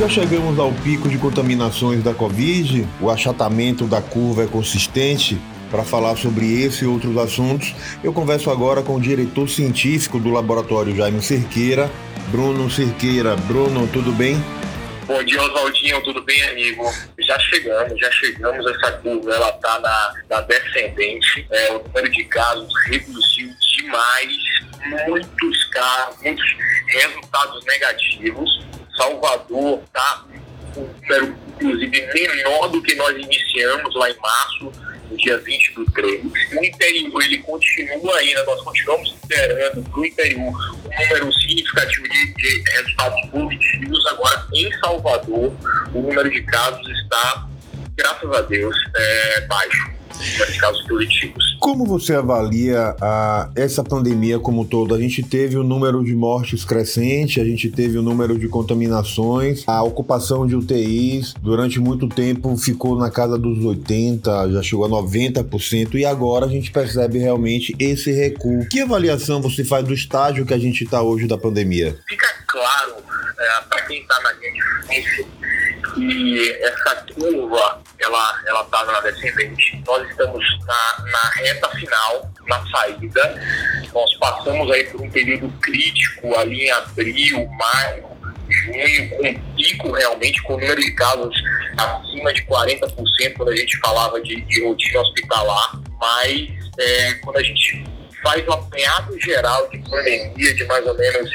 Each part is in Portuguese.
Já chegamos ao pico de contaminações da Covid, o achatamento da curva é consistente. Para falar sobre esse e outros assuntos, eu converso agora com o diretor científico do laboratório Jaime Cerqueira, Bruno Cerqueira. Bruno, tudo bem? Bom dia, Oswaldinho, tudo bem, amigo? Já chegamos, já chegamos, essa curva, ela está na, na, descendente, é, o número de casos reduziu demais, muitos casos, muitos resultados negativos. Salvador está um número, inclusive, menor do que nós iniciamos lá em março, no dia 20 do 3. O interior, ele continua ainda, nós continuamos esperando para o interior um número significativo de, de resultados positivos. Agora, em Salvador, o número de casos está, graças a Deus, é, baixo casos políticos. Como você avalia a, essa pandemia como um todo? A gente teve o número de mortes crescente, a gente teve o número de contaminações, a ocupação de UTIs durante muito tempo ficou na casa dos 80%, já chegou a 90%, e agora a gente percebe realmente esse recuo. Que avaliação você faz do estágio que a gente está hoje da pandemia? Fica claro é, para quem está na linha de frente que essa curva ela ela está na descendente. Nós estamos na, na reta final, na saída. Nós passamos aí por um período crítico ali em abril, maio, junho, com pico realmente, com o número de casos acima de 40% quando a gente falava de, de rotina hospitalar, mas é, quando a gente faz um apanhado geral de pandemia de mais ou menos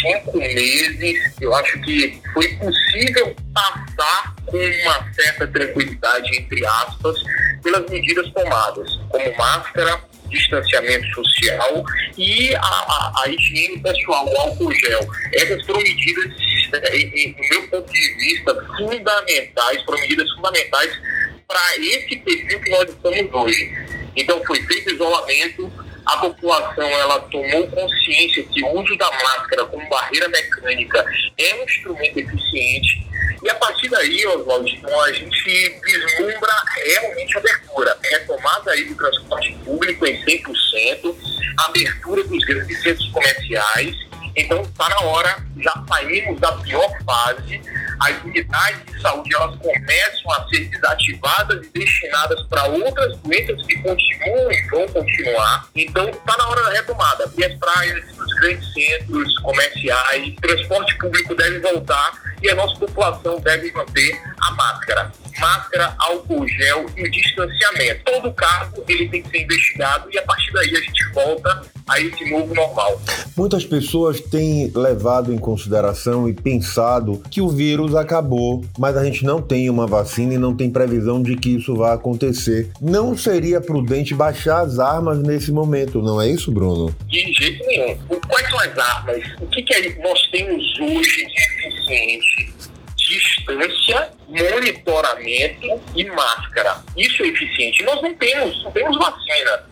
cinco meses, eu acho que foi possível passar com uma certa tranquilidade, entre aspas, pelas medidas tomadas, como máscara, distanciamento social e a, a, a higiene pessoal, o álcool gel. Essas foram medidas, é, do meu ponto de vista, fundamentais, foram medidas fundamentais para esse perfil que nós estamos hoje. Então foi feito isolamento, a população ela tomou consciência que o uso da máscara como barreira mecânica é um instrumento eficiente e a partir daí, Oswaldo, então, a gente vislumbra realmente abertura. Retomada aí do transporte público em 100%, abertura dos grandes centros comerciais. Então, está na hora, já saímos da pior fase, as unidades de saúde elas começam a ser desativadas e destinadas para outras doenças que continuam e vão continuar. Então, está na hora da retomada. E as praias, os grandes centros comerciais, transporte público deve voltar e a nossa população deve manter a máscara. Máscara, álcool gel e o distanciamento. Todo caso ele tem que ser investigado e a partir daí a gente volta a esse novo normal. Muitas pessoas têm levado em consideração e pensado que o vírus acabou, mas a gente não tem uma vacina e não tem previsão de que isso vá acontecer. Não seria prudente baixar as armas nesse momento, não é isso, Bruno? De jeito nenhum. Quais são as armas? O que, que nós temos hoje de eficiente? Distância, monitoramento e máscara. Isso é eficiente. Nós não temos, não temos vacina.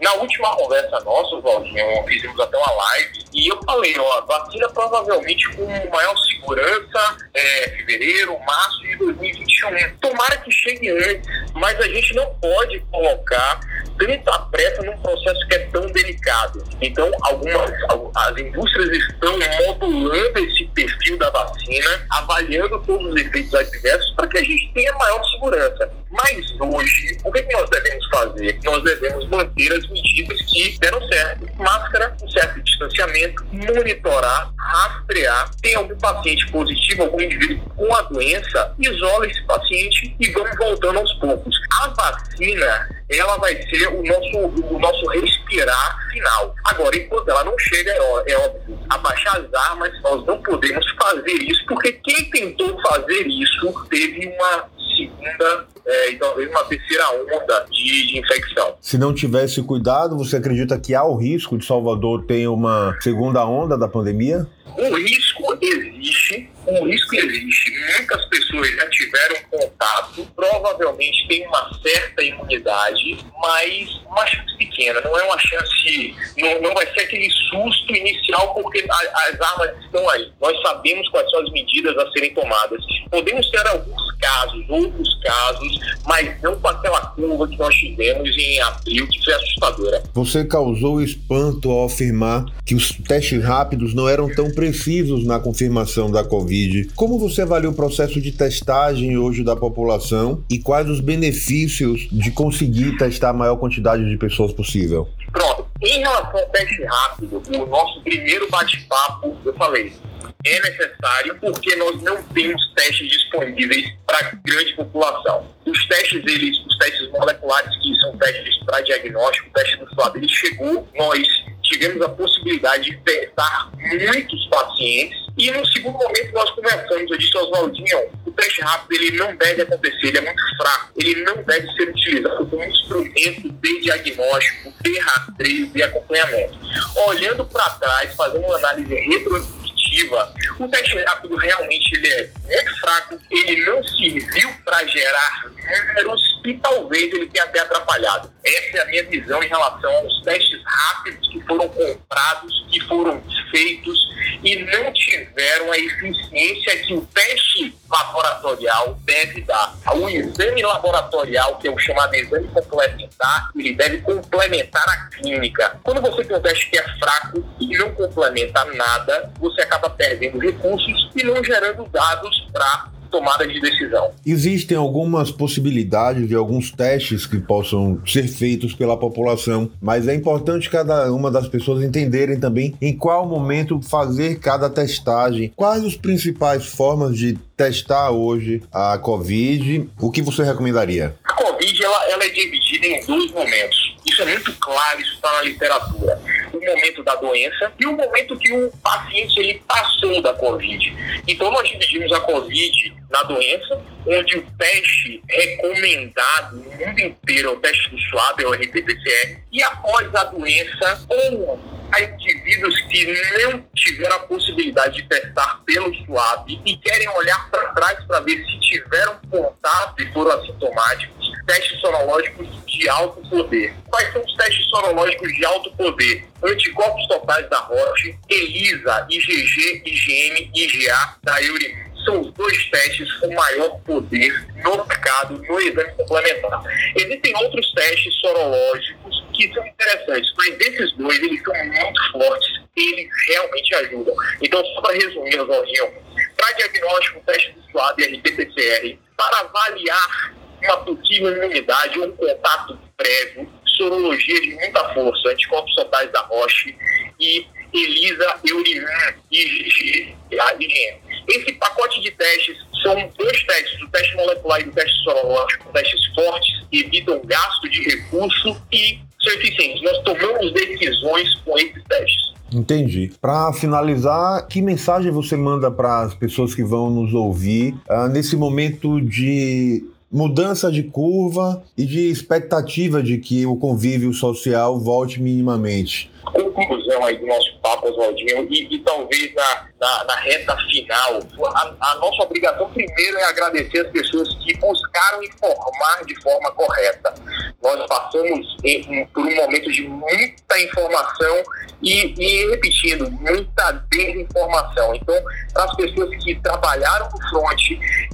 Na última conversa nossa, Valdinho, fizemos até uma live e eu falei, ó, vacina provavelmente com maior segurança é, fevereiro, março de 2021. Tomara que chegue antes, mas a gente não pode colocar tanta pressa num processo que é tão delicado. Então, algumas as indústrias estão modulando esse perfil da vacina, avaliando todos os efeitos adversos para que a gente tenha maior segurança. Mas hoje, o que, que nós devemos fazer? Nós devemos manter as medidas que deram certo. Máscara, um certo distanciamento, monitorar, rastrear. Tem algum paciente positivo, algum indivíduo com a doença, isola esse paciente e vamos voltando aos poucos. A vacina, ela vai ser o nosso, o nosso respirar final. Agora, enquanto ela não chega, é, é óbvio, abaixar as armas, nós não podemos fazer isso, porque quem tentou fazer isso teve uma segunda é, e talvez uma terceira onda de, de, infecção. Se não tivesse cuidado, você acredita que há o risco de Salvador ter uma segunda onda da pandemia? O risco existe, o risco existe. Muitas pessoas já tiveram contato, provavelmente tem uma certa imunidade, mas uma chance pequena, não é uma chance, não, não vai ser aquele susto inicial porque a, as armas estão aí. Nós sabemos quais são as medidas a serem tomadas. Podemos ter alguns casos, outros casos, mas não com aquela curva que nós tivemos em abril, que foi assustadora. Você causou espanto ao afirmar que os testes rápidos não eram tão precisos na confirmação da Covid. Como você avalia o processo de testagem hoje da população e quais os benefícios de conseguir testar a maior quantidade de pessoas possível? Pronto. Em relação ao teste rápido, o nosso primeiro bate-papo, eu falei, é necessário porque nós não temos testes disponíveis para grande população. Os testes, eles, os testes moleculares, que são testes para diagnóstico, o teste do SWAB, ele chegou, nós tivemos a possibilidade de testar muitos pacientes e no segundo momento nós conversamos, eu disse ao Oswaldinho, o teste rápido ele não deve acontecer, ele é muito fraco, ele não deve ser utilizado como instrumento de diagnóstico, de rastreio e acompanhamento. Olhando para trás, fazendo uma análise retrospectiva, o teste rápido realmente ele é muito fraco, ele não serviu para gerar números e talvez ele tenha até atrapalhado. Essa é a minha visão em relação aos testes rápidos que foram comprados, que foram feitos e não tiveram a eficiência que o teste laboratorial deve dar. O exame laboratorial, que é o chamado exame complementar, ele deve complementar a clínica. Quando você tem um teste que é fraco e não complementa nada, você acaba perdendo recursos e não gerando dados para tomada de decisão. Existem algumas possibilidades de alguns testes que possam ser feitos pela população, mas é importante cada uma das pessoas entenderem também em qual momento fazer cada testagem, quais as principais formas de testar hoje a Covid, o que você recomendaria? A Covid ela, ela é dividida em dois momentos. Isso é muito claro, isso está na literatura o momento da doença e o momento que o paciente ele passou da Covid. Então, nós dividimos a Covid na doença, onde o teste recomendado no mundo inteiro é o teste do SWAB, é o RT-PCR, e após a doença, ou a indivíduos que não tiveram a possibilidade de testar pelo SWAB e querem olhar para trás para ver se tiveram contato e foram assintomáticos, testes sorológicos de alto poder. Quais são os testes sorológicos de alto poder? Anticorpos totais da Roche, ELISA, IgG, IgM, IgA da Eurimum são os dois testes com maior poder no mercado no exame complementar. Existem outros testes sorológicos que são interessantes, mas esses dois eles são muito fortes, eles realmente ajudam. Então, só para resumir, Oswaldinho, para diagnóstico, teste do SWAB e RT-PCR, para avaliar uma possível imunidade ou um contato prévio, sorologia de muita força, anticorpos totais da Roche e ELISA, IgG e ADN. Esse pacote de testes são dois testes, o teste molecular e o teste sorológico, testes fortes, que evitam gasto de recurso e são eficientes. Nós tomamos decisões com esses testes. Entendi. Para finalizar, que mensagem você manda para as pessoas que vão nos ouvir uh, nesse momento de mudança de curva e de expectativa de que o convívio social volte minimamente? Conclusão aí do nosso papo, Oswaldinho, e, e talvez na, na, na, reta final, a, a, nossa obrigação primeiro é agradecer as pessoas que buscaram informar de forma correta. Nós passamos em, por um momento de muita informação e, e repetindo, muita desinformação. Então, para as pessoas que trabalharam no front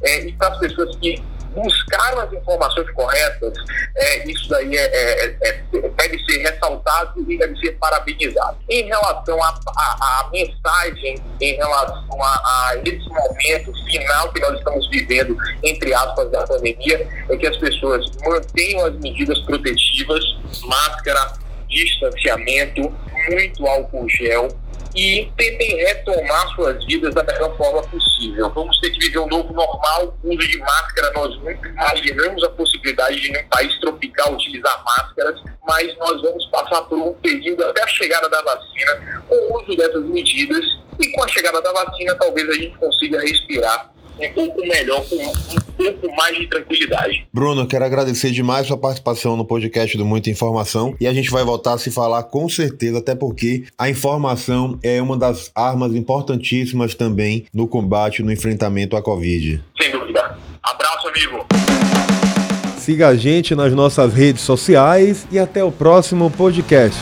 é, e para as pessoas que buscaram as informações corretas, é, isso daí é, é, é, deve ser ressaltado e deve ser parabenizado. Em relação à mensagem, em relação a, a, esse momento final que nós estamos vivendo, entre aspas, da pandemia, é que as pessoas mantenham as medidas protetivas, máscara, distanciamento, muito álcool gel, e tentem retomar suas vidas da melhor forma possível. Vamos ter que viver um novo normal, uso de máscara. Nós nunca imaginamos a possibilidade de, um país tropical, utilizar máscaras, mas nós vamos passar por um período até a chegada da vacina com o uso dessas medidas. E com a chegada da vacina, talvez a gente consiga respirar um pouco melhor, com um pouco mais de tranquilidade. Bruno, quero agradecer demais sua participação no podcast do Muita Informação e a gente vai voltar a se falar com certeza, até porque a informação é uma das armas importantíssimas também no combate, no enfrentamento à Covid. Sem dúvida. Abraço, amigo. Siga a gente nas nossas redes sociais e até o próximo podcast.